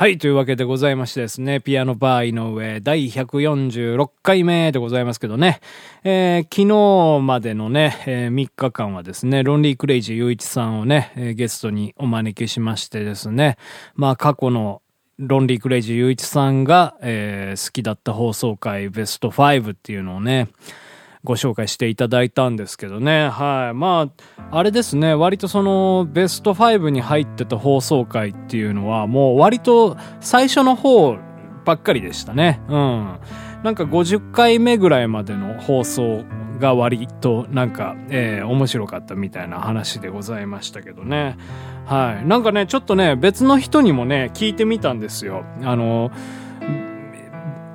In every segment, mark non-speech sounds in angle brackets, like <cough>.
はい。というわけでございましてですね、ピアノバー井上第146回目でございますけどね、えー、昨日までのね、えー、3日間はですね、ロンリークレイジー雄一さんをね、えー、ゲストにお招きしましてですね、まあ過去のロンリークレイジー雄一さんが、えー、好きだった放送回ベスト5っていうのをね、ご紹介していただいたんですけどね。はい。まあ、あれですね。割とそのベスト5に入ってた放送回っていうのはもう割と最初の方ばっかりでしたね。うん。なんか50回目ぐらいまでの放送が割となんか、えー、面白かったみたいな話でございましたけどね。はい。なんかね、ちょっとね、別の人にもね、聞いてみたんですよ。あの、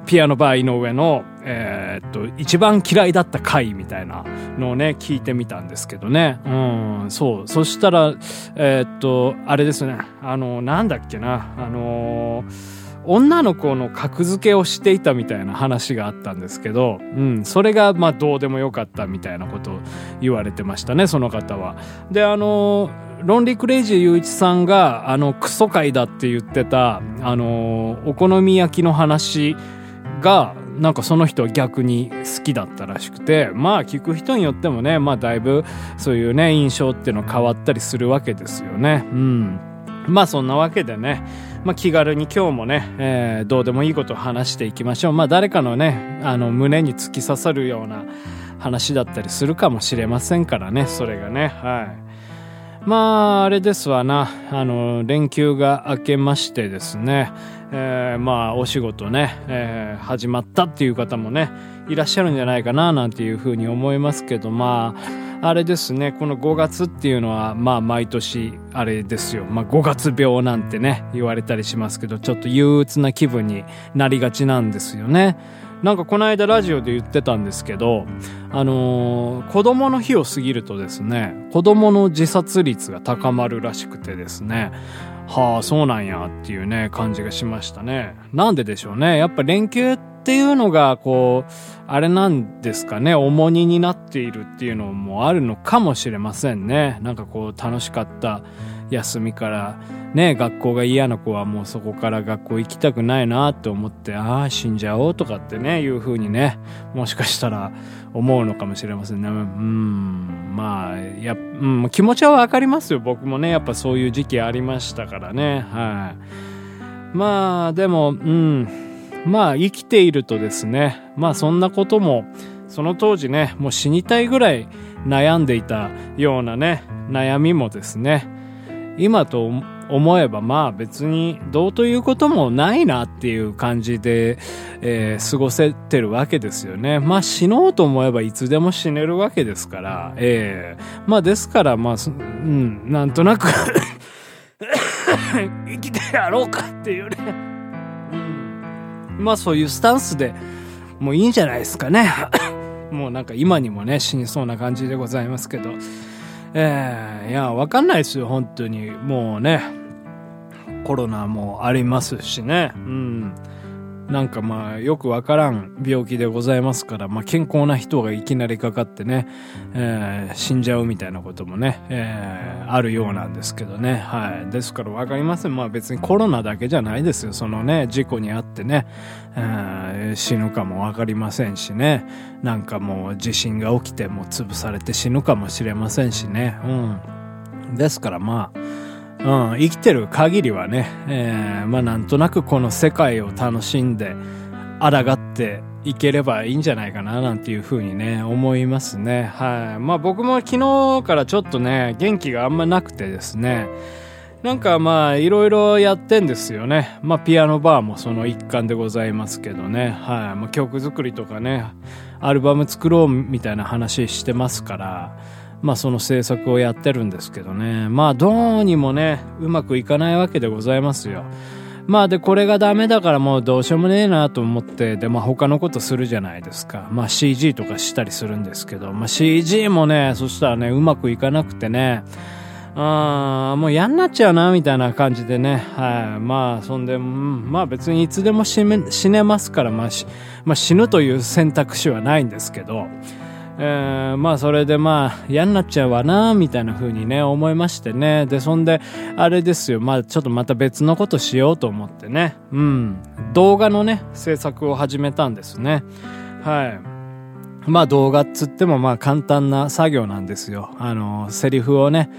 ピアノバー井上の、えー、っと、一番嫌いだった回みたいなのをね、聞いてみたんですけどね。うん、そう。そしたら、えー、っと、あれですね。あの、なんだっけな。あの女の子の格付けをしていたみたいな話があったんですけど、うん、それがまあどうでもよかったみたいなことを言われてましたね、その方は。で、あのロンリークレイジー雄一さんが、あの、クソ回だって言ってた、あのお好み焼きの話がなんかその人は逆に好きだったらしくてまあ聞く人によってもねまあだいぶそういうね印象っていうの変わったりするわけですよねうんまあそんなわけでねまあ、気軽に今日もね、えー、どうでもいいことを話していきましょう。まあ、誰かのね、あの、胸に突き刺さるような話だったりするかもしれませんからね、それがね、はい。まあ、あれですわな、あの、連休が明けましてですね、えー、まあお仕事ね、えー、始まったっていう方もね。いらっしゃるんじゃないかななんていうふうに思いますけどまああれですねこの5月っていうのはまあ毎年あれですよ、まあ、5月病なんてね言われたりしますけどちょっと憂鬱な気分になりがちなんですよね。なんかこの間ラジオで言ってたんですけど、あのー、子供の日を過ぎるとですね、子供の自殺率が高まるらしくてですね、はあ、そうなんやっていうね、感じがしましたね。なんででしょうね。やっぱ連休っっていうのが、こう、あれなんですかね、重荷になっているっていうのもあるのかもしれませんね。なんかこう、楽しかった休みから、ね、学校が嫌な子はもうそこから学校行きたくないなって思って、ああ、死んじゃおうとかってね、いう風にね、もしかしたら思うのかもしれませんね。うん、まあ、や、うん、気持ちはわかりますよ。僕もね、やっぱそういう時期ありましたからね。はい。まあ、でも、うん、まあ、生きているとですね、まあ、そんなことも、その当時ね、もう死にたいぐらい悩んでいたようなね、悩みもですね、今と思えばまあ別にどうということもないなっていう感じで、えー、過ごせてるわけですよね。まあ死のうと思えばいつでも死ねるわけですから、えー、まあですからまあ、うん、なんとなく <coughs> 生きてやろうかっていうね。まあそういうスタンスでもういいんじゃないですかね。<coughs> もうなんか今にもね死にそうな感じでございますけど。えー、いや、わかんないですよ、本当に。もうね、コロナもありますしね。うん。なんかまあよくわからん病気でございますから、まあ健康な人がいきなりかかってね、えー、死んじゃうみたいなこともね、えー、あるようなんですけどね。はい。ですからわかりません。まあ別にコロナだけじゃないですよ。そのね、事故にあってね、えー、死ぬかもわかりませんしね。なんかもう地震が起きても潰されて死ぬかもしれませんしね。うん。ですからまあ、うん、生きてる限りはね、えー、まあなんとなくこの世界を楽しんで、抗っていければいいんじゃないかななんていうふうにね、思いますね。はい。まあ僕も昨日からちょっとね、元気があんまなくてですね、なんかまあいろいろやってんですよね。まあピアノバーもその一環でございますけどね。はい。まあ曲作りとかね、アルバム作ろうみたいな話してますから、まあその制作をやってるんですけどね。まあどうにもね、うまくいかないわけでございますよ。まあで、これがダメだからもうどうしようもねえなと思って、で、まあ他のことするじゃないですか。まあ CG とかしたりするんですけど、まあ CG もね、そしたらね、うまくいかなくてね、あもう嫌になっちゃうな、みたいな感じでね。はい。まあ、そんで、まあ別にいつでも死ねますから、まあ、まあ、死ぬという選択肢はないんですけど、えー、まあそれでまあ嫌になっちゃうわなみたいな風にね思いましてね。でそんであれですよ。まあちょっとまた別のことしようと思ってね。うん。動画のね制作を始めたんですね。はい。まあ動画っつってもまあ簡単な作業なんですよ。あのセリフをね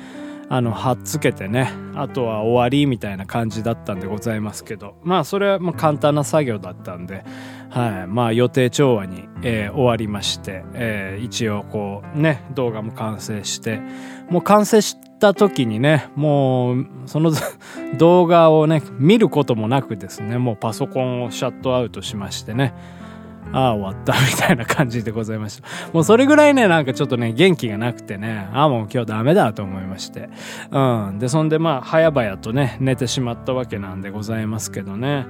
あの、はっつけてね、あとは終わりみたいな感じだったんでございますけど、まあそれはまあ簡単な作業だったんで、はい。まあ予定調和に、えー、終わりまして、えー、一応こうね、動画も完成して、もう完成した時にね、もうその <laughs> 動画をね、見ることもなくですね、もうパソコンをシャットアウトしましてね、ああ、終わった、みたいな感じでございました。もうそれぐらいね、なんかちょっとね、元気がなくてね、ああ、もう今日ダメだと思いまして。うん。で、そんでまあ、早々とね、寝てしまったわけなんでございますけどね。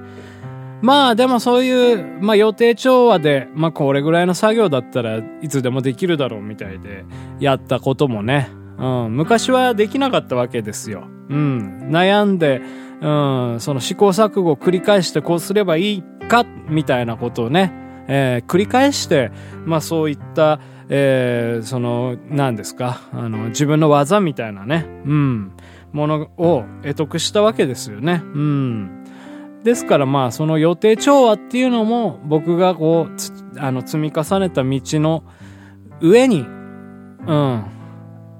まあでもそういう、まあ予定調和で、まあこれぐらいの作業だったらいつでもできるだろうみたいでやったこともね、うん、昔はできなかったわけですよ。うん、悩んで、うん、その試行錯誤を繰り返してこうすればいいか、みたいなことをね、えー、繰り返して、まあそういった、えー、その、何ですか、あの、自分の技みたいなね、うん、ものを得得したわけですよね。うん。ですからまあその予定調和っていうのも僕がこうあの積み重ねた道の上にうん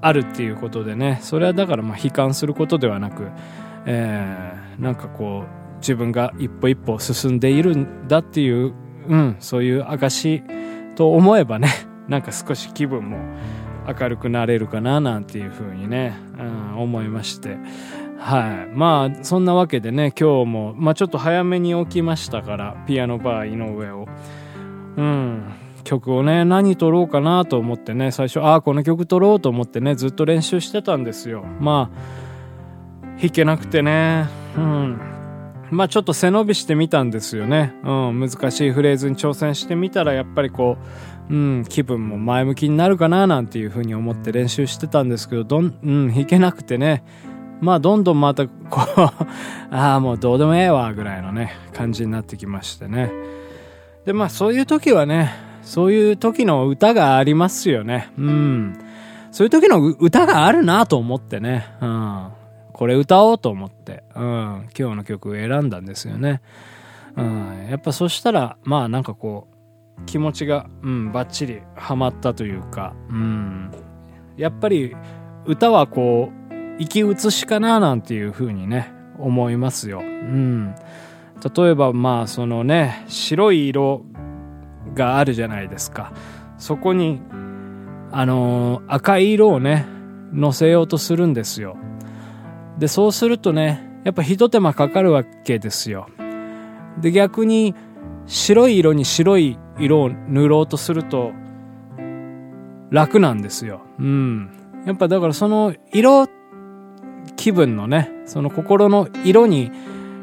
あるっていうことでねそれはだからまあ悲観することではなく、えー、なんかこう自分が一歩一歩進んでいるんだっていう、うん、そういう証と思えばね <laughs> なんか少し気分も明るくなれるかななんていうふうにね、うん、思いまして。はい。まあ、そんなわけでね、今日も、まあちょっと早めに起きましたから、ピアノバー井上を。うん。曲をね、何撮ろうかなと思ってね、最初、ああ、この曲撮ろうと思ってね、ずっと練習してたんですよ。まあ、弾けなくてね、うん。まあちょっと背伸びしてみたんですよね。うん。難しいフレーズに挑戦してみたら、やっぱりこう、うん、気分も前向きになるかななんていうふうに思って練習してたんですけど、どん、うん、弾けなくてね、まあ、どんどんまた、こう <laughs> ああ、もうどうでもええわ、ぐらいのね、感じになってきましてね。で、まあ、そういう時はね、そういう時の歌がありますよね。うん。そういう時の歌があるなと思ってね。うん。これ歌おうと思って、うん。今日の曲を選んだんですよね。うん。やっぱそしたら、まあなんかこう、気持ちが、うん、バッチリハマったというか、うん。やっぱり歌はこう、生き写しかななんていうふうにね、思いますよ。うん。例えばまあそのね、白い色があるじゃないですか。そこに、あの、赤い色をね、乗せようとするんですよ。で、そうするとね、やっぱ一手間かかるわけですよ。で、逆に白い色に白い色を塗ろうとすると楽なんですよ。うん。やっぱだからその色気分のね、その心の色に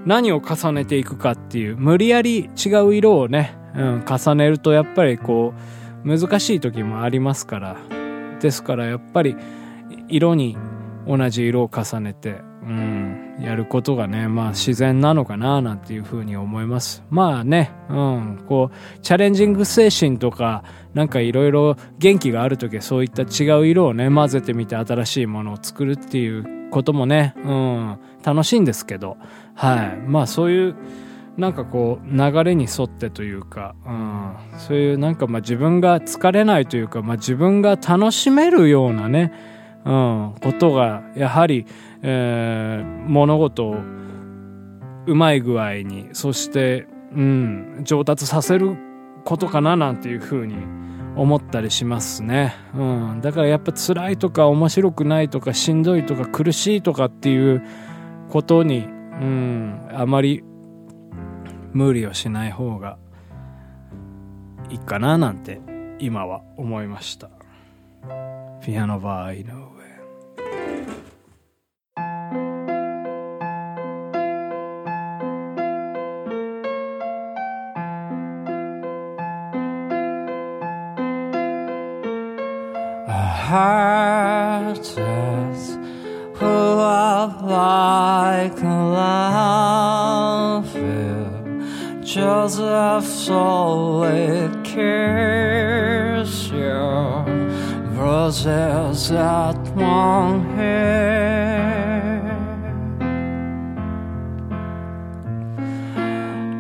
何を重ねていくかっていう、無理やり違う色をね、うん、重ねるとやっぱりこう、難しい時もありますから。ですからやっぱり、色に同じ色を重ねて、うん、やることがね、まあ自然なのかななんていうふうに思います。まあね、うん、こう、チャレンジング精神とか、なんかいろいろ元気がある時はそういった違う色をね、混ぜてみて新しいものを作るっていうこともね、うん、楽しいんですけど、はい。まあそういう、なんかこう、流れに沿ってというか、うん、そういうなんかまあ自分が疲れないというか、まあ自分が楽しめるようなね、うん、ことが、やはり、えー、物事をうまい具合に、そして、うん、上達させることかななんていうふうに思ったりしますね。うん。だからやっぱ辛いとか面白くないとかしんどいとか苦しいとかっていうことに、うん、あまり無理をしない方がいいかななんて今は思いました。ピアノバー井上。Roses that one hair.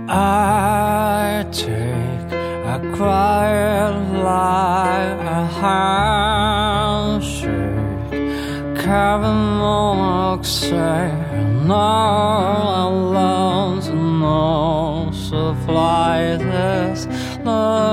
I take a quiet lie, a handshake, carving monoxide, no alone, no supplies, no alone,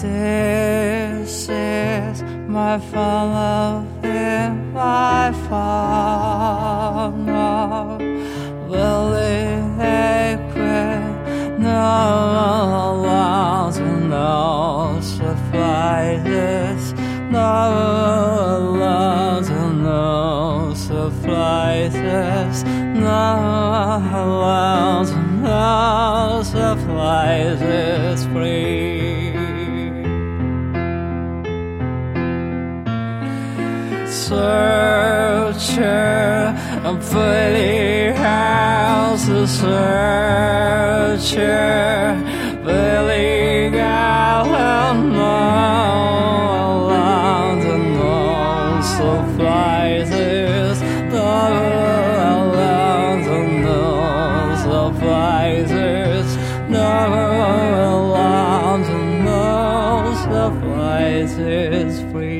This is my follow in my father. Will it quit? No allows no suffices. No allows no suffices. No allows no suffices free. searcher, I'm Billy House the searcher, Billy Gallen, around the north, so fly this, around the north, so fly this, around the north, so.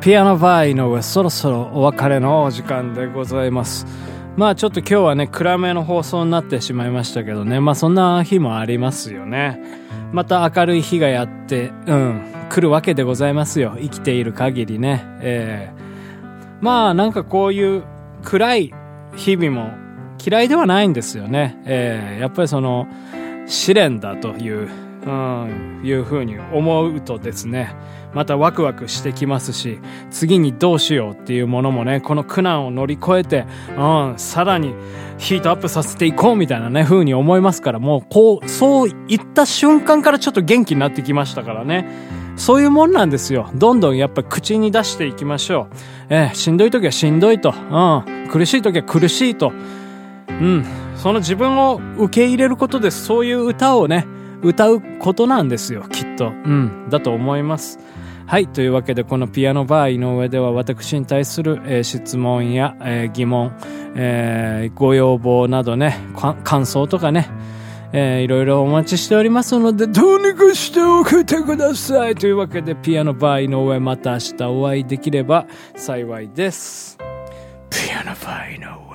ピアノバー井上そろそろお別れのお時間でございますまあちょっと今日はね暗めの放送になってしまいましたけどね。まあそんな日もありますよね。また明るい日がやってうん。来るわけでございますよ。生きている限りね。えー、まあなんかこういう暗い日々も嫌いではないんですよね。えー、やっぱりその試練だといううん、いうふうに思うとですね、またワクワクしてきますし、次にどうしようっていうものもね、この苦難を乗り越えて、うん、さらにヒートアップさせていこうみたいなね、風に思いますから、もうこう、そういった瞬間からちょっと元気になってきましたからね。そういうもんなんですよ。どんどんやっぱ口に出していきましょう。えー、しんどい時はしんどいと。うん。苦しい時は苦しいと。うん。その自分を受け入れることで、そういう歌をね、歌うことなんですよ、きっと。うん、だと思います。はい。というわけで、このピアノバー井上では私に対する、えー質問や、えー疑問、えーご要望などね、感想とかね、えーいろいろお待ちしておりますので、どうにかして送ってください。というわけで、ピアノバー井上また明日お会いできれば幸いです。ピアノバー井上。